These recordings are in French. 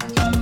Thank you.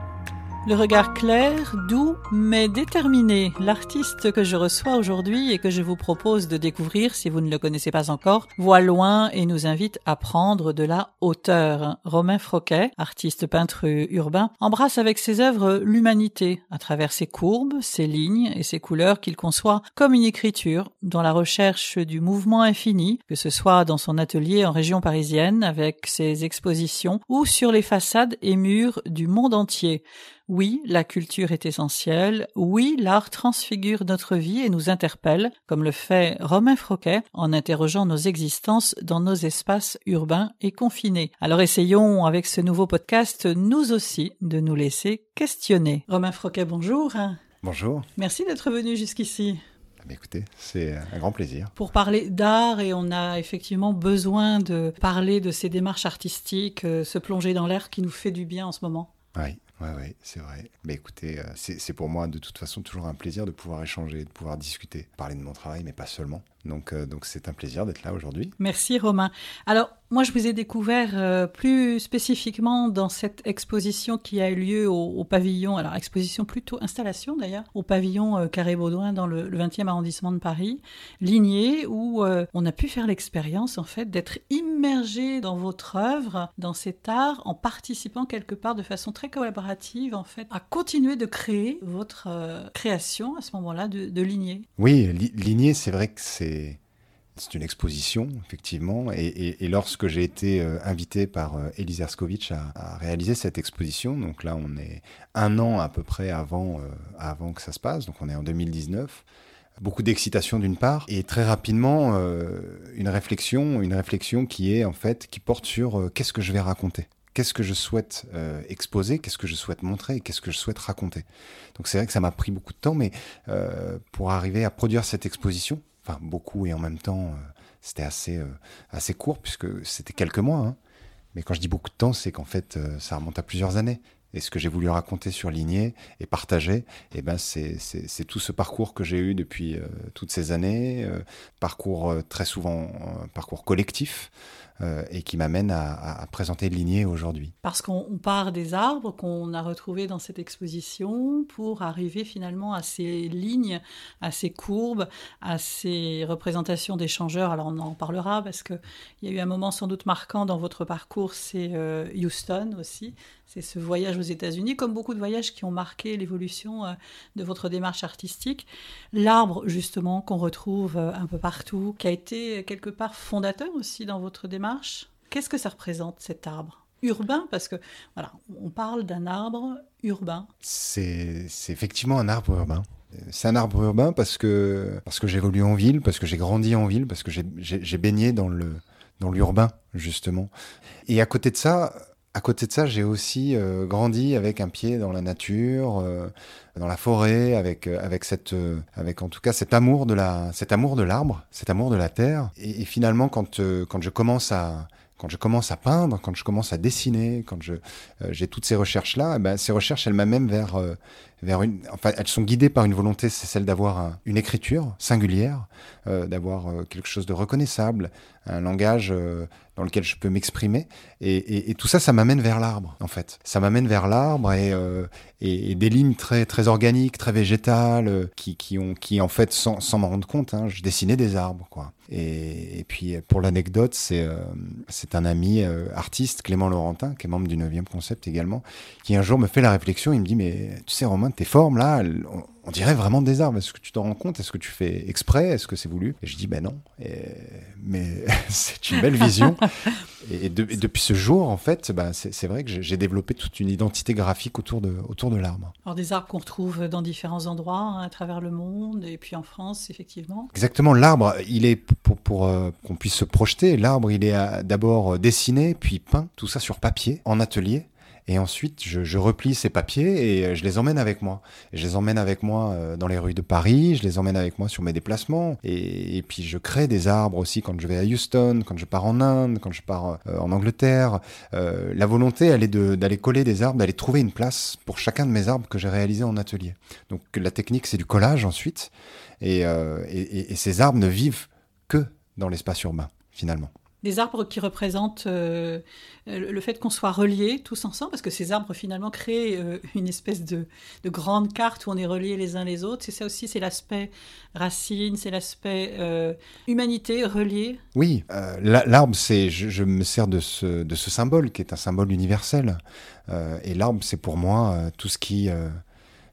Le regard clair, doux, mais déterminé. L'artiste que je reçois aujourd'hui et que je vous propose de découvrir si vous ne le connaissez pas encore, voit loin et nous invite à prendre de la hauteur. Romain Froquet, artiste peintre urbain, embrasse avec ses œuvres l'humanité à travers ses courbes, ses lignes et ses couleurs qu'il conçoit comme une écriture dans la recherche du mouvement infini, que ce soit dans son atelier en région parisienne avec ses expositions ou sur les façades et murs du monde entier. Oui, la culture est essentielle. Oui, l'art transfigure notre vie et nous interpelle, comme le fait Romain Froquet en interrogeant nos existences dans nos espaces urbains et confinés. Alors essayons avec ce nouveau podcast, nous aussi, de nous laisser questionner. Romain Froquet, bonjour. Bonjour. Merci d'être venu jusqu'ici. Ah, écoutez, c'est un grand plaisir. Pour parler d'art, et on a effectivement besoin de parler de ces démarches artistiques, euh, se plonger dans l'air qui nous fait du bien en ce moment. Oui, oui, c'est vrai. Mais écoutez, euh, c'est pour moi de toute façon toujours un plaisir de pouvoir échanger, de pouvoir discuter, parler de mon travail, mais pas seulement. Donc, euh, donc c'est un plaisir d'être là aujourd'hui. Merci Romain. Alors, moi, je vous ai découvert euh, plus spécifiquement dans cette exposition qui a eu lieu au, pavillon, alors exposition plutôt installation d'ailleurs, au pavillon euh, Carré-Baudouin dans le, 20e arrondissement de Paris, Ligné, où on a pu faire l'expérience en fait d'être immergé dans votre œuvre, dans cet art, en participant quelque part de façon très collaborative en fait, à continuer de créer votre création à ce moment-là de, de Ligné. Oui, Ligné, c'est vrai que c'est c'est une exposition, effectivement. Et, lorsque j'ai été euh, invité par euh, Elise Erskovitch à, réaliser cette exposition, donc là, on est un an à peu près avant, euh, avant que ça se passe, donc on est en 2019. Beaucoup d'excitation d'une part, et très rapidement une réflexion, une réflexion qui est en fait qui porte sur qu'est-ce que je vais raconter? Qu'est-ce que je souhaite exposer, qu'est-ce que je souhaite montrer, qu'est-ce que je souhaite raconter? Donc c'est vrai que ça m'a pris beaucoup de temps, mais pour arriver à produire cette exposition, enfin beaucoup et en même temps euh, c'était assez, euh, assez court puisque c'était quelques mois. Hein. Mais quand je dis beaucoup de temps, c'est qu'en fait euh, ça remonte à plusieurs années. Et ce que j'ai voulu raconter sur Ligné et partager, eh ben c'est, tout ce parcours que j'ai eu depuis toutes ces années, parcours très souvent, parcours collectif, euh, et qui m'amène à, présenter Ligné aujourd'hui. Parce qu'on part des arbres qu'on a retrouvés dans cette exposition pour arriver finalement à ces lignes, à ces courbes, à ces représentations d'échangeurs. Alors on en parlera parce qu'il y a eu un moment sans doute marquant dans votre parcours, c'est euh, Houston aussi. C'est ce voyage aux États-Unis, comme beaucoup de voyages qui ont marqué l'évolution euh, de votre démarche artistique. L'arbre, justement, qu'on retrouve un peu partout, qui a été quelque part fondateur aussi dans votre démarche Qu'est-ce que ça représente cet arbre? Urbain Parce que voilà, on parle d'un arbre urbain. C'est effectivement un arbre urbain. C'est un arbre urbain parce que, parce que j'évolue en ville, parce que j'ai grandi en ville, parce que j'ai baigné dans le dans l'urbain justement. Et à côté de ça, à côté de ça, j'ai aussi euh, grandi avec un pied dans la nature, euh, dans la forêt, avec euh, avec cette, avec en tout cas cet amour de la, cet amour de l'arbre, cet amour de la terre. Et, finalement, quand quand je commence à quand je commence à peindre, quand je commence à dessiner, quand je j'ai toutes ces recherches là, eh ben, ces recherches elles m'amènent vers vers une, enfin elles sont guidées par une volonté, c'est celle d'avoir une écriture singulière, d'avoir quelque chose de reconnaissable, un langage dans lequel je peux m'exprimer. Et, tout ça, ça m'amène vers l'arbre, en fait. Ça m'amène vers l'arbre et, euh, des lignes très, très organiques, très végétales, euh, qui, qui, ont, qui en fait, sans, sans m'en rendre compte, hein, je dessinais des arbres, quoi. Et, puis, pour l'anecdote, c'est euh, un ami artiste, Clément Laurentin, qui est membre du 9e Concept également, qui un jour me fait la réflexion, il me dit, mais tu sais, Romain, tes formes, là, on dirait vraiment des arbres. Est-ce que tu t'en rends compte? Est-ce que tu fais exprès? Est-ce que c'est voulu? Et je dis, ben non. mais c'est une belle vision. et, depuis ce jour, en fait, ben, c'est vrai que j'ai développé toute une identité graphique autour de, autour de l'arbre. Alors des arbres qu'on retrouve dans différents endroits hein, à travers le monde et puis en France, effectivement. Exactement. L'arbre, il est pour, pour euh, qu'on puisse se projeter. L'arbre, il est euh, d'abord dessiné, puis peint, tout ça sur papier, en atelier. Et ensuite, je, replie ces papiers et euh, je les emmène avec moi. je les emmène avec moi euh, dans les rues de Paris, je les emmène avec moi sur mes déplacements. Et, puis, je crée des arbres aussi quand je vais à Houston, quand je pars en Inde, quand je pars euh, en Angleterre. la volonté, elle est d'aller coller des arbres, d'aller trouver une place pour chacun de mes arbres que j'ai réalisés en atelier. Donc, la technique, c'est du collage ensuite. et ces arbres ne vivent que dans l'espace urbain, finalement des arbres qui représentent euh, le fait qu'on soit reliés tous ensemble, parce que ces arbres finalement créent euh, une espèce de, grande carte où on est reliés les uns les autres. C'est ça aussi, c'est l'aspect racine, c'est l'aspect euh, humanité reliée. Oui, l'arbre, c'est, je, me sers de ce, de ce symbole qui est un symbole universel. et l'arbre, c'est pour moi tout ce qui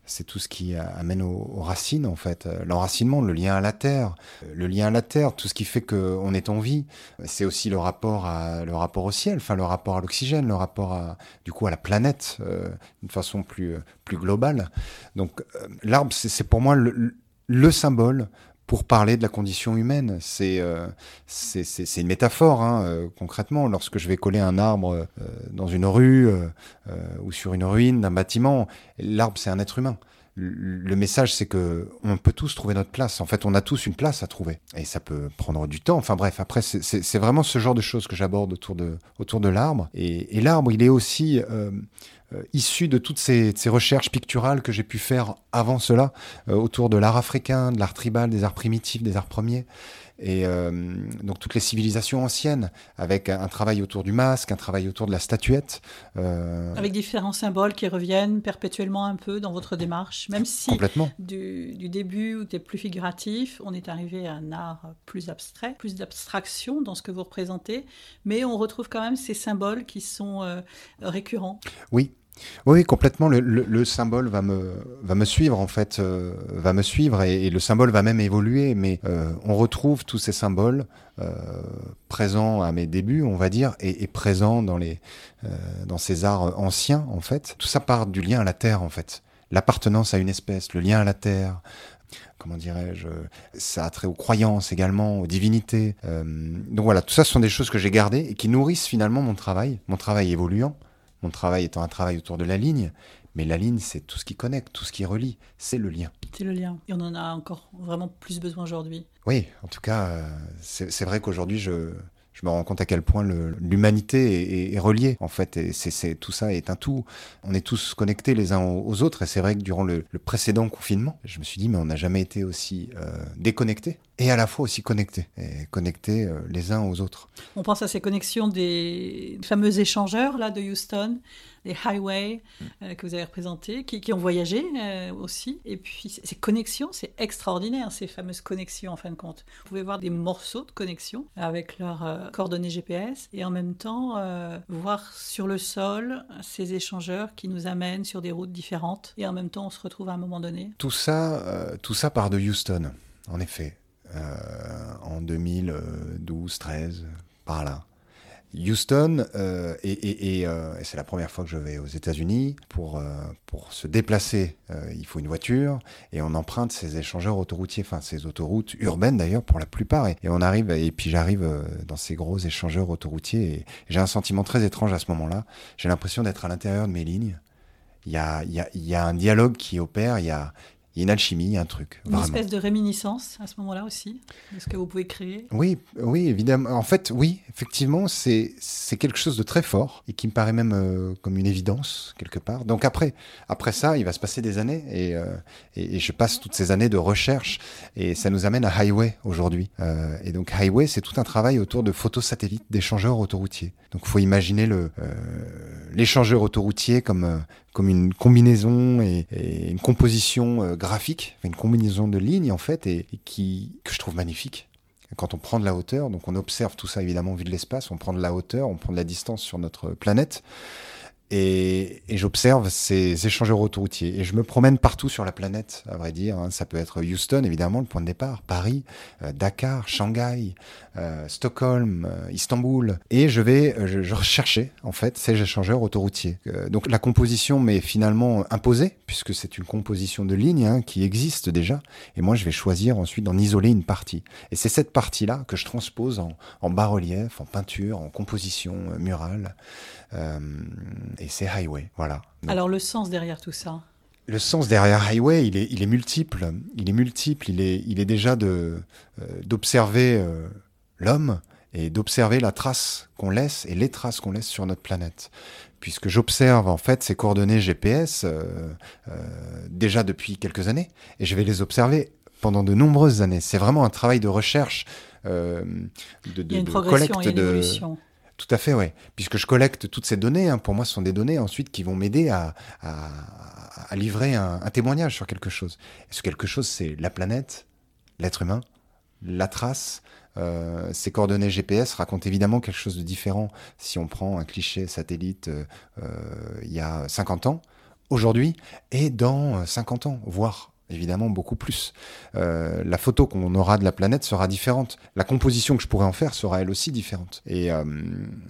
c'est tout ce qui amène aux, racines en fait, euh, l'enracinement, le lien à la terre, le lien à la terre, tout ce qui fait qu'on est en vie. C'est aussi le rapport à le rapport au ciel, enfin le rapport à l'oxygène, le rapport à du coup à la planète euh, d'une façon plus plus globale. Donc euh, l'arbre, c'est pour moi le, symbole pour parler de la condition humaine. C'est c'est une métaphore, hein, concrètement. Lorsque je vais coller un arbre dans une rue ou sur une ruine d'un bâtiment, l'arbre, c'est un être humain le message, c'est que on peut tous trouver notre place. En fait, on a tous une place à trouver, et ça peut prendre du temps. Enfin bref, après, c'est vraiment ce genre de choses que j'aborde autour de autour de l'arbre. Et, l'arbre, il est aussi euh, euh, issu de toutes ces, recherches picturales que j'ai pu faire avant cela euh, autour de l'art africain, de l'art tribal, des arts primitifs, des arts premiers et euh, donc toutes les civilisations anciennes, avec un, travail autour du masque, un travail autour de la statuette. Euh, avec différents symboles qui reviennent perpétuellement un peu dans votre démarche, même si. Du, du début où tu plus figuratif, on est arrivé à un art plus abstrait, plus d'abstraction dans ce que vous représentez, mais on retrouve quand même ces symboles qui sont euh, récurrents. Oui, oui, complètement. Le, symbole va me, va me suivre, en fait, euh, va me suivre et, le symbole va même évoluer. Mais euh, on retrouve tous ces symboles euh, présents à mes débuts, on va dire, et, présents dans, les, dans ces arts anciens, en fait. Tout ça part du lien à la terre, en fait. L'appartenance à une espèce, le lien à la terre, comment dirais-je, ça a trait aux croyances également, aux divinités. donc voilà, tout ça ce sont des choses que j'ai gardées et qui nourrissent finalement mon travail, mon travail évoluant. Mon travail étant un travail autour de la ligne, mais la ligne, c'est tout ce qui connecte, tout ce qui relie, c'est le lien. C'est le lien. Et on en a encore vraiment plus besoin aujourd'hui. Oui, en tout cas, euh, c'est vrai qu'aujourd'hui, je, je me rends compte à quel point l'humanité est, reliée, en fait. Et c'est tout ça est un tout. On est tous connectés les uns aux autres. Et c'est vrai que durant le, précédent confinement, je me suis dit, mais on n'a jamais été aussi euh, déconnectés et à la fois aussi connectés, et connectés euh, les uns aux autres. On pense à ces connexions des fameux échangeurs là de Houston, les highways mm. euh, que vous avez représentés, qui, ont voyagé euh, aussi. Et puis ces connexions, c'est extraordinaire, ces fameuses connexions en fin de compte. Vous pouvez voir des morceaux de connexion avec leurs coordonnées GPS et en même temps voir sur le sol ces échangeurs qui nous amènent sur des routes différentes et en même temps on se retrouve à un moment donné. Tout ça, tout ça part de Houston, en effet. Euh, en 2012, 13, par là. Houston, euh, et, euh, et, c'est la première fois que je vais aux États-Unis. Pour, pour se déplacer, il faut une voiture et on emprunte ces échangeurs autoroutiers, enfin ces autoroutes urbaines d'ailleurs pour la plupart. Et, on arrive, et puis j'arrive dans ces gros échangeurs autoroutiers et j'ai un sentiment très étrange à ce moment-là. J'ai l'impression d'être à l'intérieur de mes lignes. Il y a, y, y a un dialogue qui opère, il y a, il y a une alchimie, un truc. Une espèce de réminiscence à ce moment-là aussi, de ce que vous pouvez créer. Oui, oui, évidemment. En fait, oui, effectivement, c'est c'est quelque chose de très fort et qui me paraît même euh, comme une évidence quelque part. Donc après, après ça, il va se passer des années et, euh, et, je passe toutes ces années de recherche et ça nous amène à Highway aujourd'hui. Euh, et donc Highway, c'est tout un travail autour de photos satellites d'échangeurs autoroutiers. Donc il faut imaginer le l'échangeur autoroutier comme comme une combinaison et, une composition euh, graphique, une combinaison de lignes en fait, et, qui que je trouve magnifique. Quand on prend de la hauteur, donc on observe tout ça évidemment vu de l'espace, on prend de la hauteur, on prend de la distance sur notre planète, et, j'observe ces échangeurs autoroutiers. Et je me promène partout sur la planète, à vrai dire. Hein. Ça peut être Houston, évidemment, le point de départ, Paris, euh, Dakar, Shanghai, euh, Stockholm, euh, Istanbul. Et je vais je, je rechercher, en fait, ces échangeurs autoroutiers. donc la composition m'est finalement imposée, puisque c'est une composition de lignes hein, qui existe déjà. Et moi, je vais choisir ensuite d'en isoler une partie. Et c'est cette partie-là que je transpose en bas-relief, en peinture, en composition murale. Euh, et c'est Highway, voilà. Alors le sens derrière tout ça le sens derrière Highway, il est, il est multiple. Il est multiple. Il est, il est déjà de euh, d'observer euh, l'homme et d'observer la trace qu'on laisse et les traces qu'on laisse sur notre planète. Puisque j'observe en fait ces coordonnées GPS déjà depuis quelques années et je vais les observer pendant de nombreuses années. C'est vraiment un travail de recherche, de, de, il y a une de collecte de. Tout à fait, oui. Puisque je collecte toutes ces données, hein, pour moi, ce sont des données ensuite qui vont m'aider à, livrer un, témoignage sur quelque chose. Et ce quelque chose, c'est la planète, l'être humain, la trace. Euh, ces coordonnées GPS racontent évidemment quelque chose de différent si on prend un cliché satellite euh, euh, il y a 50 ans, aujourd'hui, et dans 50 ans, voire évidemment beaucoup plus. Euh, la photo qu'on aura de la planète sera différente. La composition que je pourrais en faire sera elle aussi différente. Et, euh,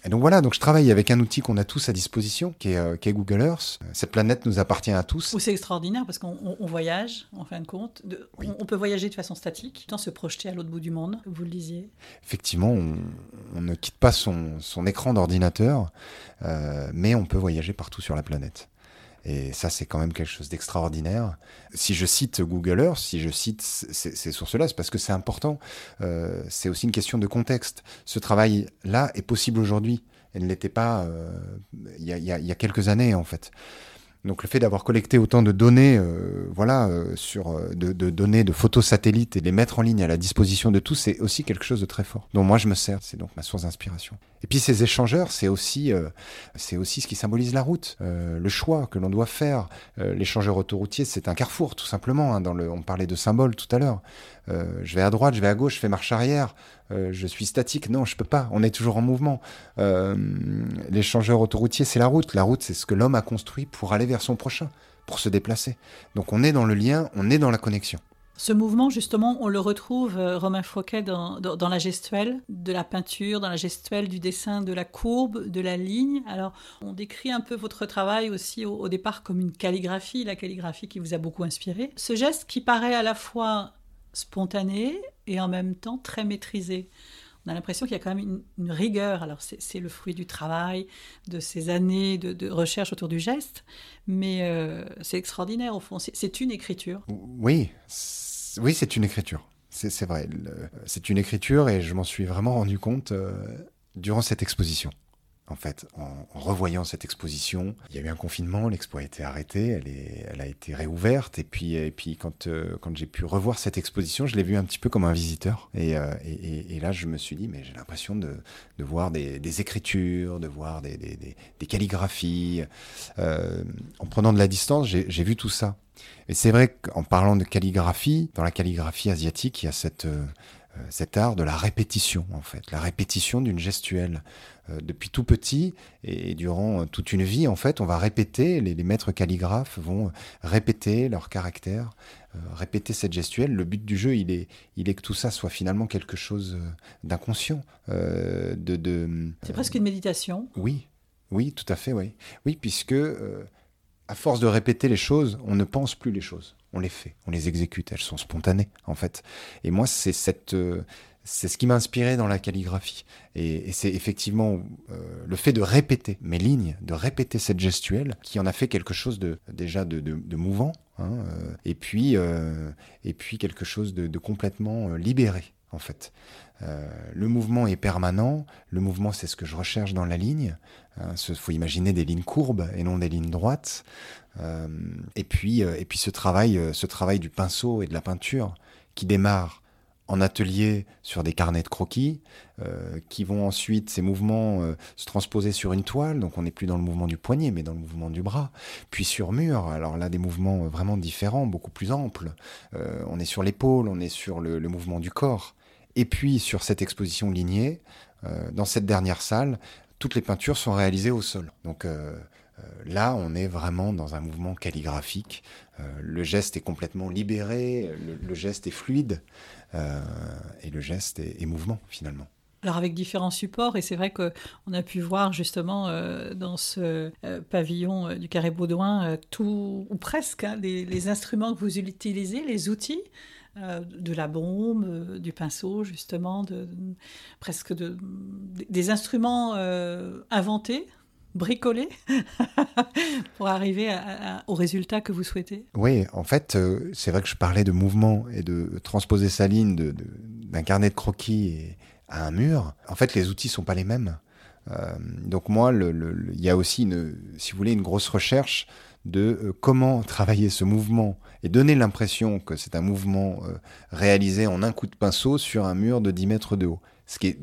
donc voilà, donc je travaille avec un outil qu'on a tous à disposition, qui est, euh, Google Earth. Cette planète nous appartient à tous. C'est extraordinaire parce qu'on voyage, en fin de compte. on, peut voyager de façon statique, sans se projeter à l'autre bout du monde, vous le disiez. Effectivement, on, ne quitte pas son, son écran d'ordinateur, mais on peut voyager partout sur la planète. Et ça, c'est quand même quelque chose d'extraordinaire. Si je cite Google Earth, si je cite ces, sources-là, c'est parce que c'est important. Euh, c'est aussi une question de contexte. Ce travail-là est possible aujourd'hui. Elle ne l'était pas euh, il y, y, a quelques années, en fait. Donc le fait d'avoir collecté autant de données, euh, voilà, euh, sur euh, de, données de photos satellites et les mettre en ligne à la disposition de tous, c'est aussi quelque chose de très fort. Donc moi je me sers, c'est donc ma source d'inspiration. Et puis ces échangeurs, c'est aussi, c'est aussi ce qui symbolise la route, le choix que l'on doit faire. L'échangeur autoroutier, c'est un carrefour tout simplement. Hein, on parlait de symboles tout à l'heure. je vais à droite, je vais à gauche, je fais marche arrière. Euh, je suis statique. Non, je peux pas. On est toujours en mouvement. Euh, l'échangeur autoroutier, c'est la route. La route, c'est ce que l'homme a construit pour aller vers son prochain, pour se déplacer. Donc on est dans le lien, on est dans la connexion. Ce mouvement, justement, on le retrouve, euh, Romain Fouquet, dans, la gestuelle de la peinture, dans la gestuelle du dessin, de la courbe, de la ligne. Alors, on décrit un peu votre travail aussi au départ comme une calligraphie, la calligraphie qui vous a beaucoup inspiré. Ce geste qui paraît à la fois spontané et en même temps très maîtrisé. On a l'impression qu'il y a quand même une, rigueur. Alors c'est le fruit du travail, de ces années de, recherche autour du geste, mais euh, c'est extraordinaire au fond. C'est une écriture. Oui, oui, c'est une écriture. C'est vrai. C'est une écriture et je m'en suis vraiment rendu compte euh, durant cette exposition en fait, en, revoyant cette exposition. Il y a eu un confinement, l'expo a été arrêtée, elle, est, elle a été réouverte, et puis, et puis quand, euh, quand j'ai pu revoir cette exposition, je l'ai vue un petit peu comme un visiteur. Et, euh, et, et là, je me suis dit, mais j'ai l'impression de, de, voir des, des, écritures, de voir des, des, des calligraphies. Euh, en prenant de la distance, j'ai vu tout ça. Et c'est vrai qu'en parlant de calligraphie, dans la calligraphie asiatique, il y a cette cet art de la répétition, en fait, la répétition d'une gestuelle. Euh, depuis tout petit et durant toute une vie, en fait, on va répéter, les, maîtres calligraphes vont répéter leur caractère, euh, répéter cette gestuelle. Le but du jeu, il est, il est que tout ça soit finalement quelque chose euh, d'inconscient. de, de C'est presque une méditation. Oui, oui, tout à fait, oui. Oui, puisque à force de répéter les choses, on ne pense plus les choses. On les fait, on les exécute, elles sont spontanées en fait. Et moi, c'est cette, c'est ce qui m'a inspiré dans la calligraphie. Et, c'est effectivement euh, le fait de répéter mes lignes, de répéter cette gestuelle, qui en a fait quelque chose de déjà de, mouvant, hein, euh, et puis euh, et puis quelque chose de, complètement libéré en fait. le mouvement est permanent. Le mouvement, c'est ce que je recherche dans la ligne. Il hein, faut imaginer des lignes courbes et non des lignes droites. et puis, et puis ce travail, ce travail du pinceau et de la peinture qui démarre en atelier sur des carnets de croquis, euh, qui vont ensuite, ces mouvements, euh, se transposer sur une toile, donc on n'est plus dans le mouvement du poignet, mais dans le mouvement du bras, puis sur mur, alors là des mouvements vraiment différents, beaucoup plus amples, euh, on est sur l'épaule, on est sur le, mouvement du corps, et puis sur cette exposition lignée, dans cette dernière salle, toutes les peintures sont réalisées au sol. Donc là, on est vraiment dans un mouvement calligraphique. le geste est complètement libéré, le, geste est fluide et le geste est mouvement finalement. Alors avec différents supports, et c'est vrai qu'on a pu voir justement euh, dans ce euh, pavillon euh, du Carré Baudouin tout, ou presque, hein, les, instruments que vous utilisez, les outils, de la bombe, du pinceau justement, presque de, des instruments inventés bricolés pour arriver au résultat que vous souhaitez Oui, en fait, c'est vrai que je parlais de mouvement et de transposer sa ligne d'un carnet de croquis à un mur, en fait, les outils sont pas les mêmes. Euh, donc moi, il y a aussi, si vous voulez, une grosse recherche de euh, comment travailler ce mouvement et donner l'impression que c'est un mouvement euh, réalisé en un coup de pinceau sur un mur de 10 mètres de haut. Ce qui est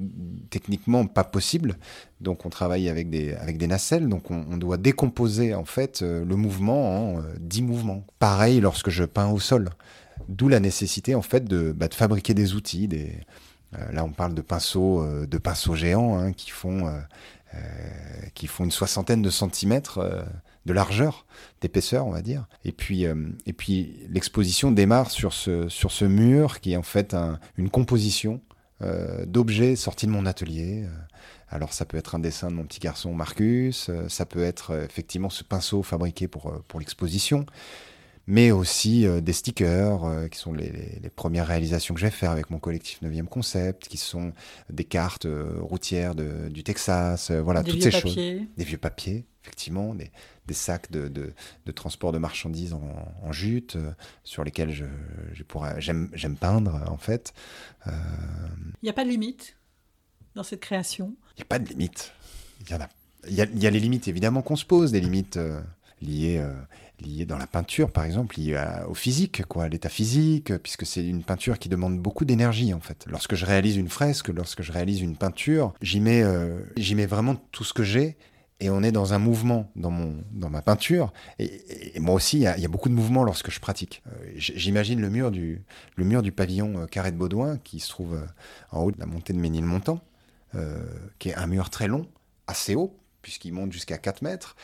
techniquement pas possible. Donc on travaille avec des, nacelles, donc on, doit décomposer en fait le mouvement en 10 mouvements. Pareil lorsque je peins au sol. D'où la nécessité en fait de, bah, fabriquer des outils, euh, là, on parle de pinceaux, euh, de pinceaux géants hein, qui font euh, qui font une soixantaine de centimètres de largeur, d'épaisseur, on va dire. Et puis, et puis l'exposition démarre sur ce, sur ce mur qui est en fait une composition d'objets sortis de mon atelier. Alors ça peut être un dessin de mon petit garçon Marcus, ça peut être effectivement ce pinceau fabriqué pour, pour l'exposition, mais aussi euh, des stickers, euh, qui sont les, les, premières réalisations que je vais faire avec mon collectif 9e Concept, qui sont des cartes euh, routières de, du Texas, voilà, des toutes ces papiers. choses. Des vieux papiers, effectivement, des, des sacs de, de, de, transport de marchandises en, en jute, sur lesquels je, je j'aime peindre, en fait. Il n'y a pas de limite dans cette création? Il n'y a pas de limite. Il y a. Il y, a, il y a les limites évidemment qu'on se pose, des limites liées lié dans la peinture, par exemple, lié au physique, quoi, à l'état physique, puisque c'est une peinture qui demande beaucoup d'énergie, en fait. Lorsque je réalise une fresque, lorsque je réalise une peinture, j'y mets, euh, j'y mets vraiment tout ce que j'ai. Et on est dans un mouvement dans, mon, dans ma peinture. Et, moi aussi, il y, a beaucoup de mouvements lorsque je pratique. Euh, j'imagine le mur du, le mur du pavillon euh, Carré de Baudouin, qui se trouve en haut de la montée de Ménilmontant, qui est un mur très long, assez haut, puisqu'il monte jusqu'à 4 mètres.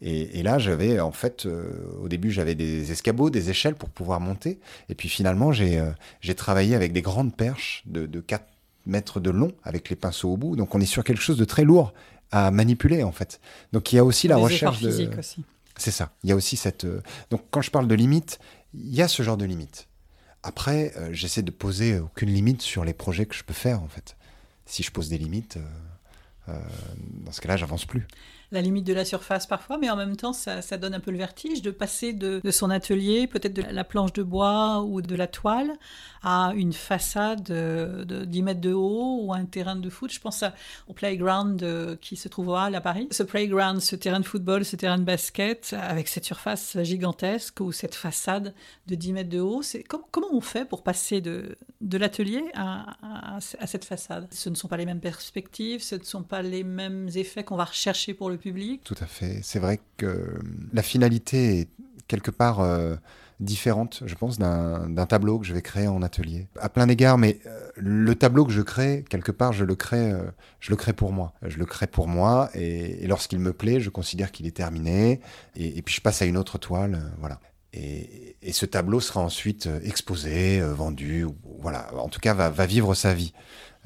Et, là, j'avais, en fait, euh, au début, j'avais des escabeaux, des échelles pour pouvoir monter. Et puis finalement, j'ai euh, travaillé avec des grandes perches de, de 4 mètres de long, avec les pinceaux au bout. Donc on est sur quelque chose de très lourd à manipuler, en fait. Donc il y a aussi la recherche de... aussi. C'est ça. Il y a aussi cette... Euh, donc quand je parle de limite, il y a ce genre de limite. Après, j'essaie de poser aucune limite sur les projets que je peux faire, en fait. Si je pose des limites, dans ce cas-là, j'avance plus la limite de la surface parfois, mais en même temps, ça, donne un peu le vertige de passer de, son atelier, peut-être de la planche de bois ou de la toile, à une façade de 10 mètres de haut ou un terrain de foot. Je pense au playground euh, qui se trouve à Paris. Ce playground, ce terrain de football, ce terrain de basket, avec cette surface gigantesque ou cette façade de 10 mètres de haut, c'est comment on fait pour passer de, de l'atelier à, à cette façade? Ce ne sont pas les mêmes perspectives, ce ne sont pas les mêmes effets qu'on va rechercher pour le Tout à fait. C'est vrai que la finalité est quelque part euh, différente, je pense, d'un tableau que je vais créer en atelier. À plein d'égard, mais euh, le tableau que je crée, quelque part, je le crée, euh, je le crée pour moi. Je le crée pour moi, et, lorsqu'il me plaît, je considère qu'il est terminé, et, puis je passe à une autre toile, voilà. Et, ce tableau sera ensuite exposé, vendu, voilà. En tout cas, va vivre sa vie.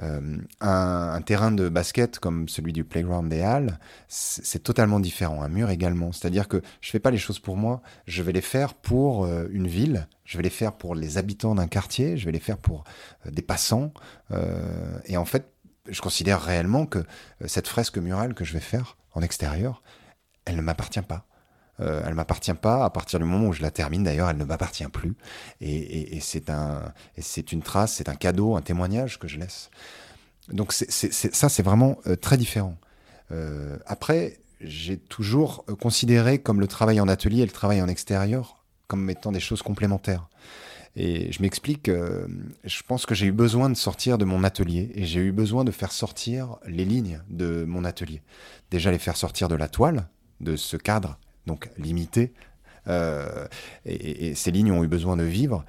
Euh, un, terrain de basket comme celui du Playground des Halles, c'est totalement différent. Un mur également. C'est-à-dire que je fais pas les choses pour moi, je vais les faire pour euh, une ville, je vais les faire pour les habitants d'un quartier, je vais les faire pour euh, des passants. et en fait, je considère réellement que cette fresque murale que je vais faire en extérieur, elle ne m'appartient pas. Euh, elle m'appartient pas. À partir du moment où je la termine, d'ailleurs, elle ne m'appartient plus. Et, c'est un, c'est une trace, c'est un cadeau, un témoignage que je laisse. Donc ça, c'est vraiment euh, très différent. Euh, après, j'ai toujours considéré comme le travail en atelier et le travail en extérieur comme étant des choses complémentaires. Et je m'explique, je pense que j'ai eu besoin de sortir de mon atelier et j'ai eu besoin de faire sortir les lignes de mon atelier. Déjà les faire sortir de la toile, de ce cadre donc limité. Euh, et, ces lignes ont eu besoin de vivre.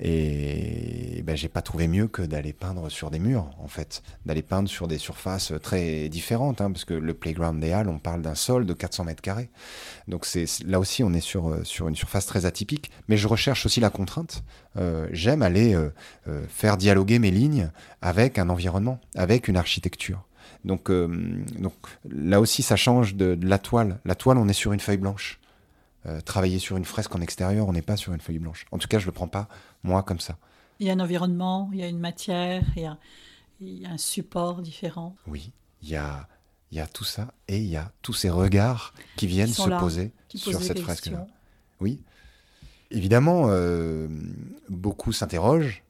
Et ben, j'ai pas trouvé mieux que d'aller peindre sur des murs, en fait, d'aller peindre sur des surfaces très différentes, hein, parce que le playground des Halles, on parle d'un sol de 400 mètres carrés. Donc c'est là aussi, on est sur, euh, sur une surface très atypique, mais je recherche aussi la contrainte. Euh, j'aime aller euh, faire dialoguer mes lignes avec un environnement, avec une architecture. Donc, donc là aussi, ça change de, de la toile. La toile, on est sur une feuille blanche. Euh, travailler sur une fresque en extérieur, on n'est pas sur une feuille blanche. En tout cas, je ne le prends pas, moi, comme ça. Il y a un environnement, il y a une matière, il y a, il y a un support différent. Oui, il y a, il y a tout ça et il y a tous ces regards qui viennent se poser sur cette fresque-là. Oui. Évidemment, euh, beaucoup s'interrogent.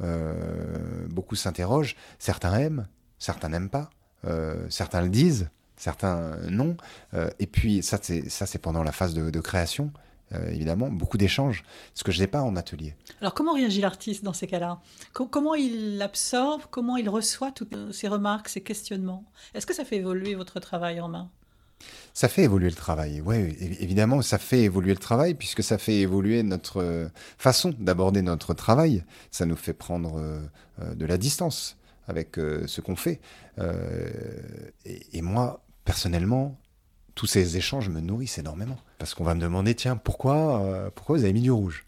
Euh, beaucoup s'interrogent. Certains aiment, certains n'aiment pas. Certains le disent certains euh, non. Euh, et puis ça, c'est ça, c'est pendant la phase de, création. Euh, évidemment, beaucoup d'échanges, ce que je n'ai pas en atelier. Alors comment réagit l'artiste dans ces cas-là? Comment il absorbe, comment il reçoit toutes ces remarques, ces questionnements? Est-ce que ça fait évoluer votre travail en main? Ça fait évoluer le travail, oui, évidemment, ça fait évoluer le travail, puisque ça fait évoluer notre façon d'aborder notre travail. Ça nous fait prendre de la distance avec ce qu'on fait. et, moi, personnellement, tous ces échanges me nourrissent énormément. Parce qu'on va me demander, tiens, pourquoi, euh, pourquoi vous avez mis du rouge?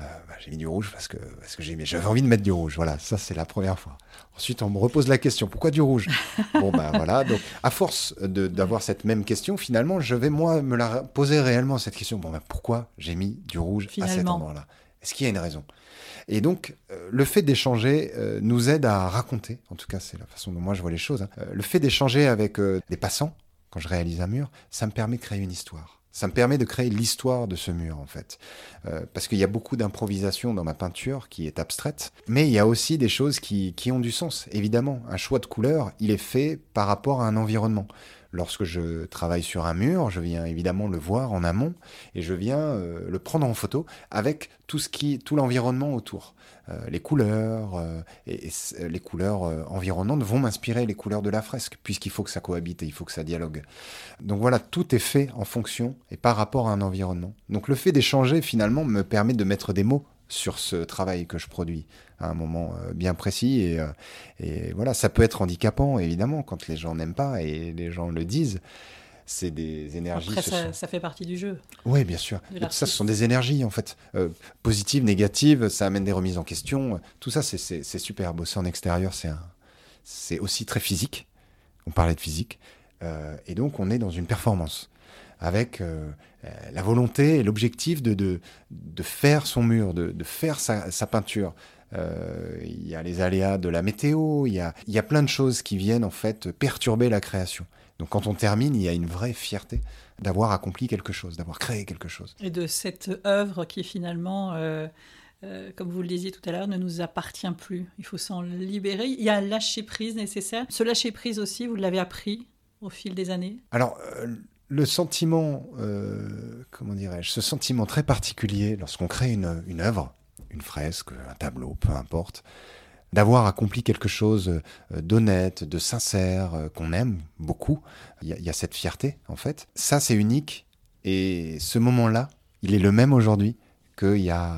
Euh, bah, J'ai mis du rouge parce que, parce que j'avais envie de mettre du rouge. Voilà, ça c'est la première fois. Ensuite, on me repose la question, pourquoi du rouge? Bon, ben voilà, donc à force d'avoir cette même question, finalement, je vais moi me la poser réellement, cette question. Bon, ben pourquoi j'ai mis du rouge à cet endroit-là? Est-ce qu'il y a une raison? Et donc, euh, le fait d'échanger euh, nous aide à raconter, en tout cas c'est la façon dont moi je vois les choses, hein. euh, le fait d'échanger avec des passants, quand je réalise un mur, ça me permet de créer une histoire. Ça me permet de créer l'histoire de ce mur, en fait. parce qu'il y a beaucoup d'improvisation dans ma peinture qui est abstraite, mais il y a aussi des choses qui, qui ont du sens. Évidemment, un choix de couleur, il est fait par rapport à un environnement. Lorsque je travaille sur un mur, je viens évidemment le voir en amont et je viens euh, le prendre en photo avec tout ce qui, tout l'environnement autour. Euh, les couleurs euh, et, les couleurs environnantes vont m'inspirer les couleurs de la fresque puisqu'il faut que ça cohabite et il faut que ça dialogue. Donc voilà, tout est fait en fonction et par rapport à un environnement. Donc le fait d'échanger finalement me permet de mettre des mots sur ce travail que je produis à un moment euh, bien précis. Et, euh, et voilà, ça peut être handicapant, évidemment, quand les gens n'aiment pas et les gens le disent c'est des énergies. Après, ça, fait partie du jeu. Oui, bien sûr. Ça, ce sont des énergies, en fait. Euh, positives, négatives, ça amène des remises en question. Tout ça, c'est super. Bosser en extérieur, c'est aussi très physique. On parlait de physique. et donc, on est dans une performance avec euh, euh, la volonté et l'objectif de, de, de, faire son mur, de, de faire sa, sa peinture. Euh, il y a les aléas de la météo, il y a, y a plein de choses qui viennent en fait perturber la création. Donc quand on termine, il y a une vraie fierté d'avoir accompli quelque chose, d'avoir créé quelque chose. Et de cette œuvre qui finalement, euh, euh, comme vous le disiez tout à l'heure, ne nous appartient plus. Il faut s'en libérer. Il y a un lâcher prise nécessaire. Ce lâcher prise aussi, vous l'avez appris au fil des années? Alors, le sentiment, euh, comment dirais-je, ce sentiment très particulier lorsqu'on crée une, une œuvre, une fresque, un tableau, peu importe, d'avoir accompli quelque chose euh, d'honnête, de sincère, euh, qu'on aime beaucoup, il y, a cette fierté en fait. Ça c'est unique. Et ce moment-là, il est le même aujourd'hui qu'il y a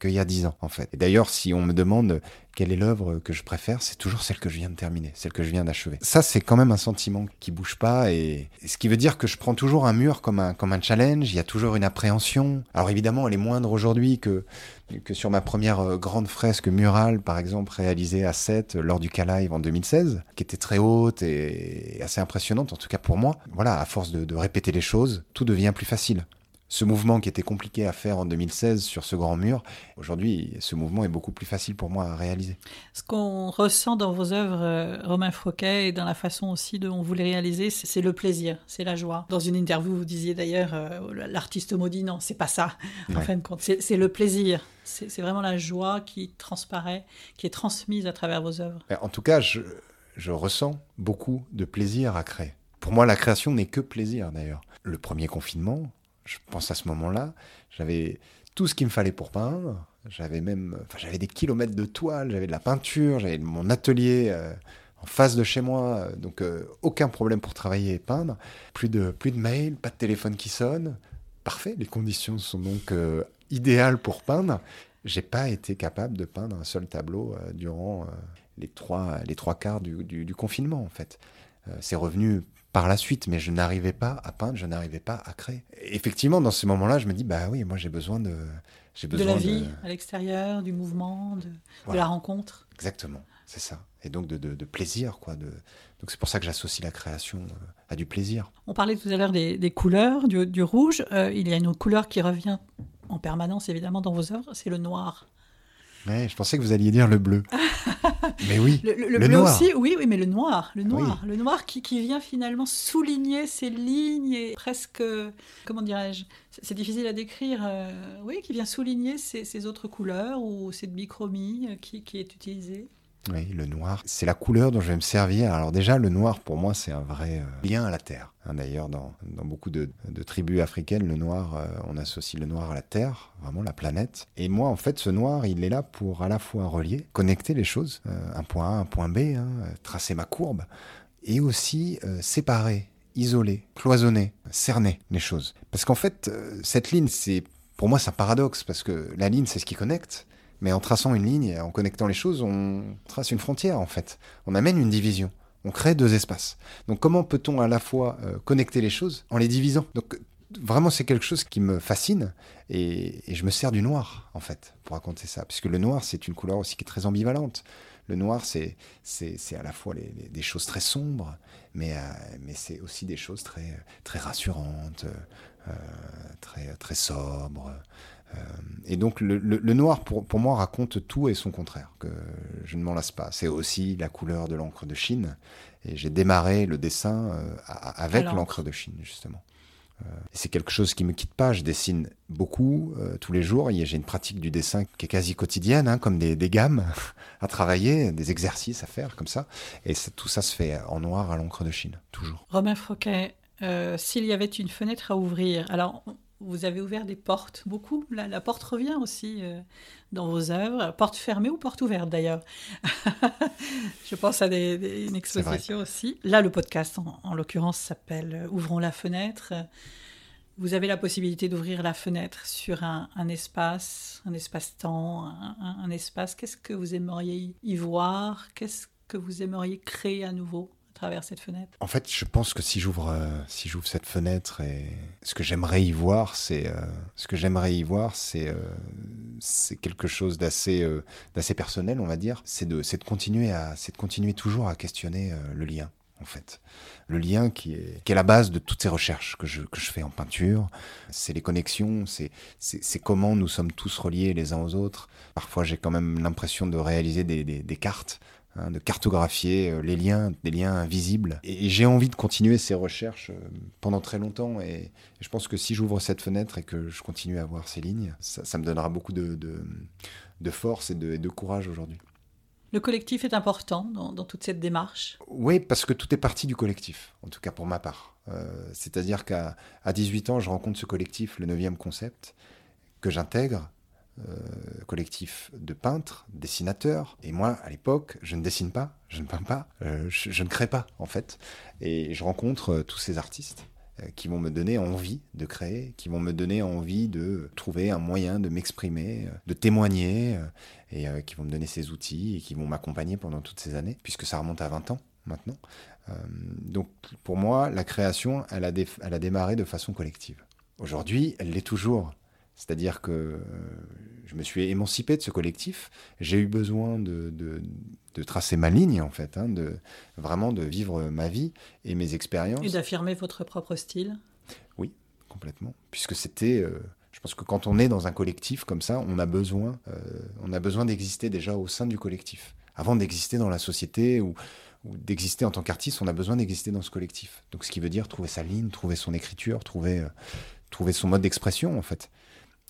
qu'il y a dix ans en fait. Et d'ailleurs, si on me demande quelle est l'œuvre que je préfère, c'est toujours celle que je viens de terminer, celle que je viens d'achever. Ça, c'est quand même un sentiment qui bouge pas et, ce qui veut dire que je prends toujours un mur comme un comme un challenge. Il y a toujours une appréhension. Alors évidemment, elle est moindre aujourd'hui que que sur ma première euh, grande fresque murale, par exemple, réalisée à 7 lors du K-Live en 2016, qui était très haute et assez impressionnante, en tout cas pour moi. Voilà, à force de répéter les choses, tout devient plus facile ce mouvement qui était compliqué à faire en 2016 sur ce grand mur, aujourd'hui, ce mouvement est beaucoup plus facile pour moi à réaliser. Ce qu'on ressent dans vos œuvres, euh, Romain Froquet, et dans la façon aussi dont vous les réalisez, c'est le plaisir, c'est la joie. Dans une interview, vous disiez d'ailleurs, euh, l'artiste maudit, non, c'est pas ça, en fin de compte. C'est le plaisir. C'est vraiment la joie qui transparaît, qui est transmise à travers vos œuvres. En tout cas, je, je ressens beaucoup de plaisir à créer. Pour moi, la création n'est que plaisir d'ailleurs. Le premier confinement, je pense à ce moment-là, j'avais tout ce qu'il me fallait pour peindre. J'avais même, enfin, j'avais des kilomètres de toile, j'avais de la peinture, j'avais mon atelier euh, en face de chez moi, donc euh, aucun problème pour travailler et peindre. Plus de, plus de mails, pas de téléphone qui sonne. Parfait, les conditions sont donc euh, idéales pour peindre. j'ai pas été capable de peindre un seul tableau euh, durant euh, les, trois, les trois quarts du, du, confinement, en fait. Euh, c'est revenu par la suite, mais je n'arrivais pas à peindre, je n'arrivais pas à créer. effectivement, dans ce moment-là, je me dis, bah oui, moi j'ai besoin de... J'ai besoin de la vie à l'extérieur, du mouvement, de, de, la rencontre. Exactement, c'est ça. Et donc de, de, plaisir, quoi. De... Donc c'est pour ça que j'associe la création à du plaisir. On parlait tout à l'heure des, des, couleurs, du, du rouge. il y a une autre couleur qui revient en permanence évidemment dans vos œuvres, c'est le noir. Ouais, je pensais que vous alliez dire le bleu. mais oui, le, bleu aussi, oui, oui, mais le noir, le noir, le noir qui, qui, vient finalement souligner ces lignes et presque, comment dirais-je, c'est difficile à décrire, euh, oui, qui vient souligner ces, ces, autres couleurs ou cette bichromie qui, qui est utilisée. Oui, le noir, c'est la couleur dont je vais me servir. Alors déjà, le noir, pour moi, c'est un vrai euh, lien à la terre. Hein, d'ailleurs, dans, beaucoup de, de, tribus africaines, le noir, euh, on associe le noir à la terre, vraiment la planète. Et moi, en fait, ce noir, il est là pour à la fois relier, connecter les choses, euh, un point A, un point B, hein, tracer ma courbe, et aussi séparer, isoler, cloisonner, cerner les choses. Parce qu'en fait, cette ligne, c'est pour moi, c'est un paradoxe, parce que la ligne, c'est ce qui connecte. Mais en traçant une ligne, en connectant les choses, on trace une frontière en fait. On amène une division. On crée deux espaces. Donc comment peut-on à la fois euh, connecter les choses en les divisant? Donc vraiment c'est quelque chose qui me fascine et, je me sers du noir en fait pour raconter ça. Puisque le noir c'est une couleur aussi qui est très ambivalente. Le noir c'est à la fois des choses très sombres, mais, euh, mais c'est aussi des choses très, très rassurantes, euh, très, très sobres. Euh, et donc le, noir, pour, pour, moi, raconte tout et son contraire, que je ne m'en lasse pas. C'est aussi la couleur de l'encre de Chine. Et j'ai démarré le dessin euh, avec l'encre de Chine, justement. Euh, c'est quelque chose qui me quitte pas. Je dessine beaucoup tous les jours. J'ai une pratique du dessin qui est quasi quotidienne, hein, comme des, des, gammes à travailler, des exercices à faire comme ça. Et tout ça se fait en noir à l'encre de Chine, toujours. Romain Froquet, s'il y avait une fenêtre à ouvrir, alors vous avez ouvert des portes, beaucoup. La, porte revient aussi euh, dans vos œuvres. Porte fermée ou porte ouverte d'ailleurs? Je pense à des, une exposition aussi. Là, le podcast, en, l'occurrence, s'appelle euh, Ouvrons la fenêtre. Vous avez la possibilité d'ouvrir la fenêtre sur un, espace, un espace-temps, un espace. Qu'est-ce que vous aimeriez y voir? Qu'est-ce que vous aimeriez créer à nouveau? Travers cette fenêtre En fait, je pense que si j'ouvre euh, si j'ouvre cette fenêtre et ce que j'aimerais y voir, c'est euh, ce que j'aimerais y voir, c'est euh, c'est quelque chose d'assez d'assez personnel, on va dire. C'est de c'est de continuer à c'est de continuer toujours à questionner le lien. En fait, le lien qui est, qui est la base de toutes ces recherches que je, que je fais en peinture, c'est les connexions, c'est, c'est, comment nous sommes tous reliés les uns aux autres. Parfois, j'ai quand même l'impression de réaliser des, des, des cartes Hein, de cartographier euh, les liens, des liens invisibles. Et, j'ai envie de continuer ces recherches euh, pendant très longtemps. Et, je pense que si j'ouvre cette fenêtre et que je continue à voir ces lignes, ça, me donnera beaucoup de, de, force et de, de courage aujourd'hui. Le collectif est important dans, toute cette démarche? Oui, parce que tout est parti du collectif, en tout cas pour ma part. Euh, c'est-à-dire qu'à 18 ans, je rencontre ce collectif, le 9e concept, que j'intègre, collectif de peintres, dessinateurs. Et moi, à l'époque, je ne dessine pas, je ne peins pas, euh, je, ne crée pas, en fait. Et je rencontre euh, tous ces artistes qui vont me donner envie de créer, qui vont me donner envie de trouver un moyen de m'exprimer, de témoigner, et qui vont me donner ces outils et qui vont m'accompagner pendant toutes ces années, puisque ça remonte à 20 ans maintenant. donc pour moi, la création, elle a, elle a démarré de façon collective. Aujourd'hui, elle l'est toujours. C'est-à-dire que euh, je me suis émancipé de ce collectif. J'ai eu besoin de, de, tracer ma ligne, en fait, hein, de, vraiment de vivre ma vie et mes expériences. Et d'affirmer votre propre style? Oui, complètement. Puisque c'était. Euh, je pense que quand on est dans un collectif comme ça, on a besoin, euh, on a besoin d'exister déjà au sein du collectif. Avant d'exister dans la société ou, ou d'exister en tant qu'artiste, on a besoin d'exister dans ce collectif. Donc, ce qui veut dire trouver sa ligne, trouver son écriture, trouver, trouver son mode d'expression, en fait.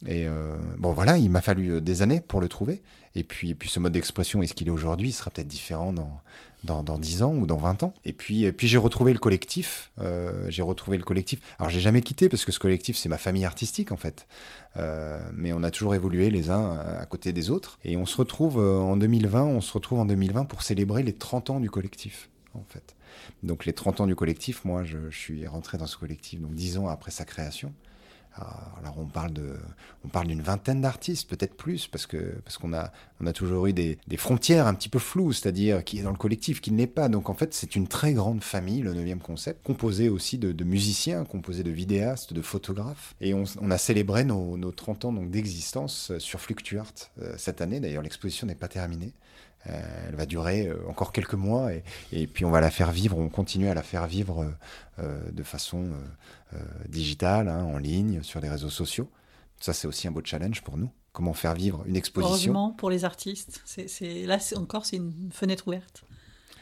Et euh, bon, voilà, il m'a fallu euh, des années pour le trouver. Et puis, et puis ce mode d'expression, est-ce qu'il est aujourd'hui Il sera peut-être différent dans, dans, dans, 10 ans ou dans 20 ans. Et puis, puis j'ai retrouvé le collectif. Euh, j'ai retrouvé le collectif. Alors, j'ai jamais quitté parce que ce collectif, c'est ma famille artistique, en fait. Mais on a toujours évolué les uns à côté des autres. Et on se retrouve en 2020, on se retrouve en 2020 pour célébrer les 30 ans du collectif, en fait. Donc, les 30 ans du collectif, moi, je, suis rentré dans ce collectif, donc 10 ans après sa création alors on parle de, on parle d'une vingtaine d'artistes, peut-être plus, parce que parce qu'on a on a toujours eu des, des frontières un petit peu floues, c'est-à-dire qui est dans le collectif, qui ne l'est pas. Donc en fait, c'est une très grande famille, le 9 concept, composé aussi de, musiciens, composé de vidéastes, de photographes. Et on, a célébré nos, nos, 30 ans donc d'existence sur Fluctuart euh, cette année. D'ailleurs, l'exposition n'est pas terminée. Euh, elle va durer euh, encore quelques mois et, et, puis on va la faire vivre, on continue à la faire vivre euh, de façon digitale, hein, en ligne, sur les réseaux sociaux. Ça, c'est aussi un beau challenge pour nous. Comment faire vivre une exposition Heureusement pour les artistes. C'est, là, encore, c'est une fenêtre ouverte.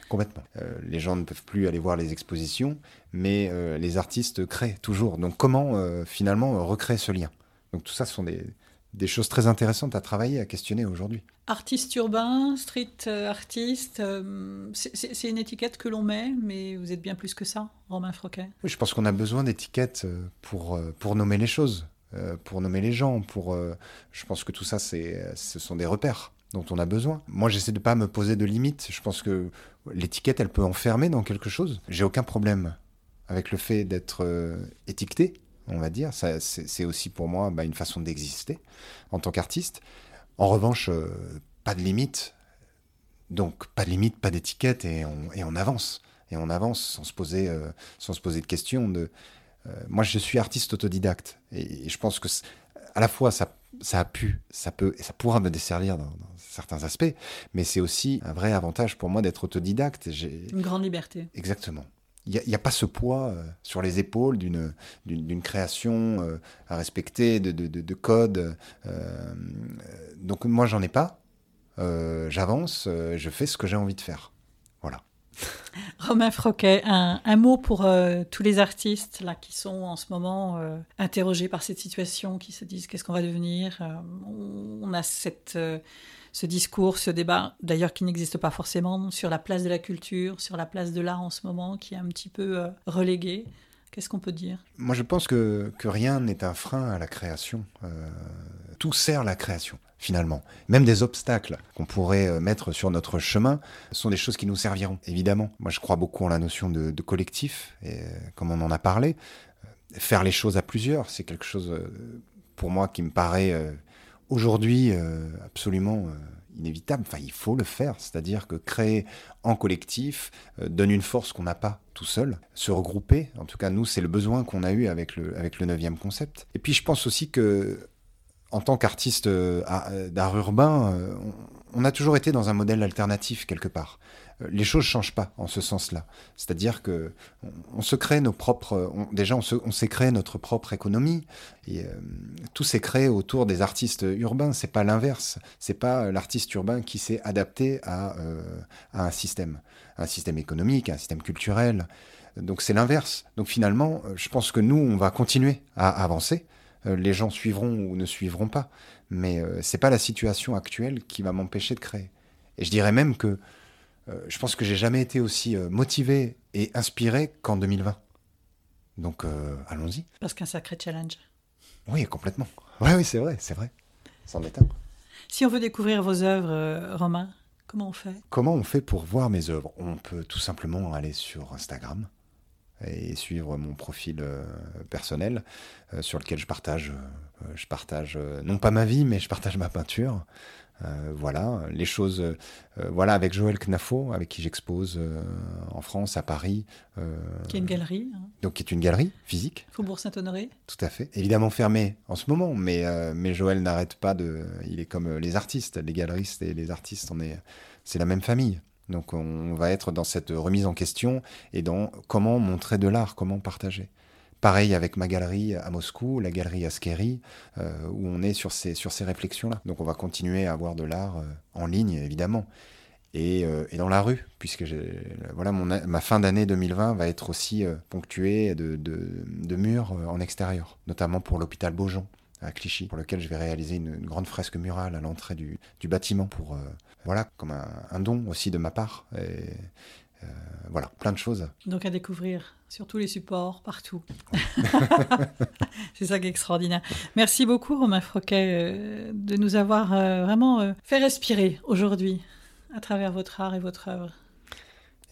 Complètement. Euh, les gens ne peuvent plus aller voir les expositions, mais euh, les artistes créent toujours. Donc comment euh, finalement recréer ce lien? Donc tout ça ce sont des, des choses très intéressantes à travailler, à questionner aujourd'hui. Artiste urbain, street artiste, c'est une étiquette que l'on met, mais vous êtes bien plus que ça, Romain Froquet? Oui, je pense qu'on a besoin d'étiquettes pour, pour nommer les choses, pour nommer les gens. Pour, je pense que tout ça, ce sont des repères dont on a besoin. Moi, j'essaie de pas me poser de limites. Je pense que l'étiquette, elle peut enfermer dans quelque chose. J'ai aucun problème avec le fait d'être étiqueté on va dire. C'est aussi pour moi bah, une façon d'exister en tant qu'artiste. En revanche, euh, pas de limite. Donc, pas de limite, pas d'étiquette, et on, et on, avance. Et on avance sans se poser, euh, sans se poser de questions. De, euh, moi, je suis artiste autodidacte. Et, et je pense que, à la fois, ça, ça a pu, ça peut, et ça pourra me desservir dans, dans certains aspects, mais c'est aussi un vrai avantage pour moi d'être autodidacte. Une grande liberté. Exactement il n'y a, pas ce poids euh, sur les épaules d'une création euh, à respecter, de, de, de, de code. Euh, donc moi, j'en ai pas. J'avance, je fais ce que j'ai envie de faire. Voilà. Romain Froquet, un, un mot pour tous les artistes là, qui sont en ce moment interrogés par cette situation, qui se disent qu'est-ce qu'on va devenir. on a cette ce discours, ce débat, d'ailleurs qui n'existe pas forcément, sur la place de la culture, sur la place de l'art en ce moment, qui est un petit peu euh, relégué. Qu'est-ce qu'on peut dire? Moi, je pense que, rien n'est un frein à la création. Euh, tout sert la création, finalement. Même des obstacles qu'on pourrait euh, mettre sur notre chemin sont des choses qui nous serviront, évidemment. Moi, je crois beaucoup en la notion de, de collectif, et comme on en a parlé, faire les choses à plusieurs, c'est quelque chose, pour moi, qui me paraît aujourd'hui euh, absolument euh, inévitable. Enfin, il faut le faire. C'est-à-dire que créer en collectif euh, donne une force qu'on n'a pas tout seul. Se regrouper, en tout cas, nous, c'est le besoin qu'on a eu avec le, avec le 9 concept. Et puis, je pense aussi que, en tant qu'artiste d'art urbain, on a toujours été dans un modèle alternatif quelque part. Les choses changent pas en ce sens-là. C'est-à-dire que on, se crée nos propres. Déjà, on, se, on s'est créé notre propre économie et euh, tout s'est créé autour des artistes urbains. C'est pas l'inverse. C'est pas l'artiste urbain qui s'est adapté à, euh, à un système, un système économique, un système culturel. Donc c'est l'inverse. Donc finalement, je pense que nous, on va continuer à avancer. Les gens suivront ou ne suivront pas mais euh, c'est pas la situation actuelle qui va m'empêcher de créer. Et je dirais même que euh, je pense que j'ai jamais été aussi euh, motivé et inspiré qu'en 2020. Donc euh, allons-y. Parce qu'un sacré challenge. Oui, complètement. Oui, oui, c'est vrai, c'est vrai. C'en est un. Si on veut découvrir vos œuvres, Romain, comment on fait? Comment on fait pour voir mes œuvres? On peut tout simplement aller sur Instagram et suivre mon profil euh, personnel euh, sur lequel je partage, euh, je partage non pas ma vie, mais je partage ma peinture. Voilà, les choses, voilà, avec Joël Knafo, avec qui j'expose en France, à Paris. qui est une galerie. Hein. Donc, qui est une galerie physique. Faubourg Saint-Honoré. Tout à fait. Évidemment fermée en ce moment, mais, mais Joël n'arrête pas de. Il est comme les artistes, les galeristes et les artistes, on est, c'est la même famille. Donc, on va être dans cette remise en question et dans comment montrer de l'art, comment partager. Pareil avec ma galerie à Moscou, la galerie Askeri, euh, où on est sur ces, réflexions-là. Donc on va continuer à avoir de l'art euh, en ligne, évidemment, et, euh, et, dans la rue, puisque voilà, ma fin d'année 2020 va être aussi euh, ponctuée de, murs en extérieur, notamment pour l'hôpital Beaujon à Clichy, pour lequel je vais réaliser une, grande fresque murale à l'entrée du, du, bâtiment, pour voilà, comme un, un, don aussi de ma part. Et, euh, voilà, plein de choses. Donc à découvrir sur tous les supports, partout. c'est ça qui est extraordinaire. Merci beaucoup Romain Froquet euh, de nous avoir euh, vraiment fait respirer aujourd'hui à travers votre art et votre œuvre.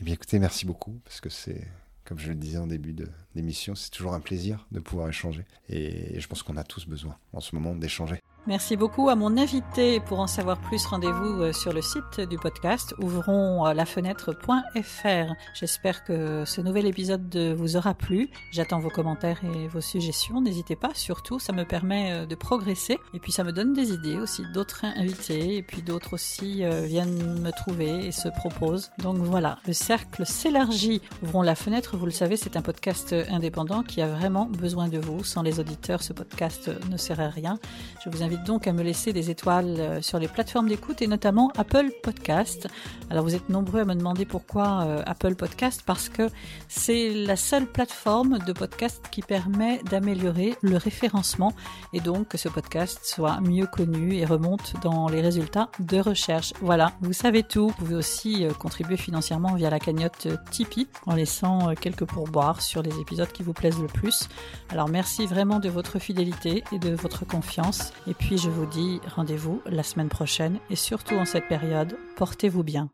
Eh bien écoutez, merci beaucoup parce que c'est comme je le disais en début d'émission, c'est toujours un plaisir de pouvoir échanger. Et je pense qu'on a tous besoin en ce moment d'échanger. Merci beaucoup à mon invité. Pour en savoir plus, rendez-vous euh, sur le site du podcast ouvrons euh. J'espère que ce nouvel épisode vous aura plu. J'attends vos commentaires et vos suggestions. N'hésitez pas, surtout, ça me permet euh, de progresser et puis ça me donne des idées aussi. D'autres invités et puis d'autres aussi viennent me trouver et se proposent. Donc voilà, le cercle s'élargit. Ouvrons la fenêtre, vous le savez, c'est un podcast indépendant qui a vraiment besoin de vous. Sans les auditeurs, ce podcast ne serait rien. Je vous invite donc à me laisser des étoiles euh, sur les plateformes d'écoute et notamment Apple Podcast. Alors vous êtes nombreux à me demander pourquoi euh, Apple Podcast parce que c'est la seule plateforme de podcast qui permet d'améliorer le référencement et donc que ce podcast soit mieux connu et remonte dans les résultats de recherche. Voilà, vous savez tout. Vous pouvez aussi euh, contribuer financièrement via la cagnotte Tipeee en laissant quelques pourboires sur les épisodes qui vous plaisent le plus. Alors merci vraiment de votre fidélité et de votre confiance. Et puis je vous dis rendez-vous la semaine prochaine et surtout en cette période, portez-vous bien.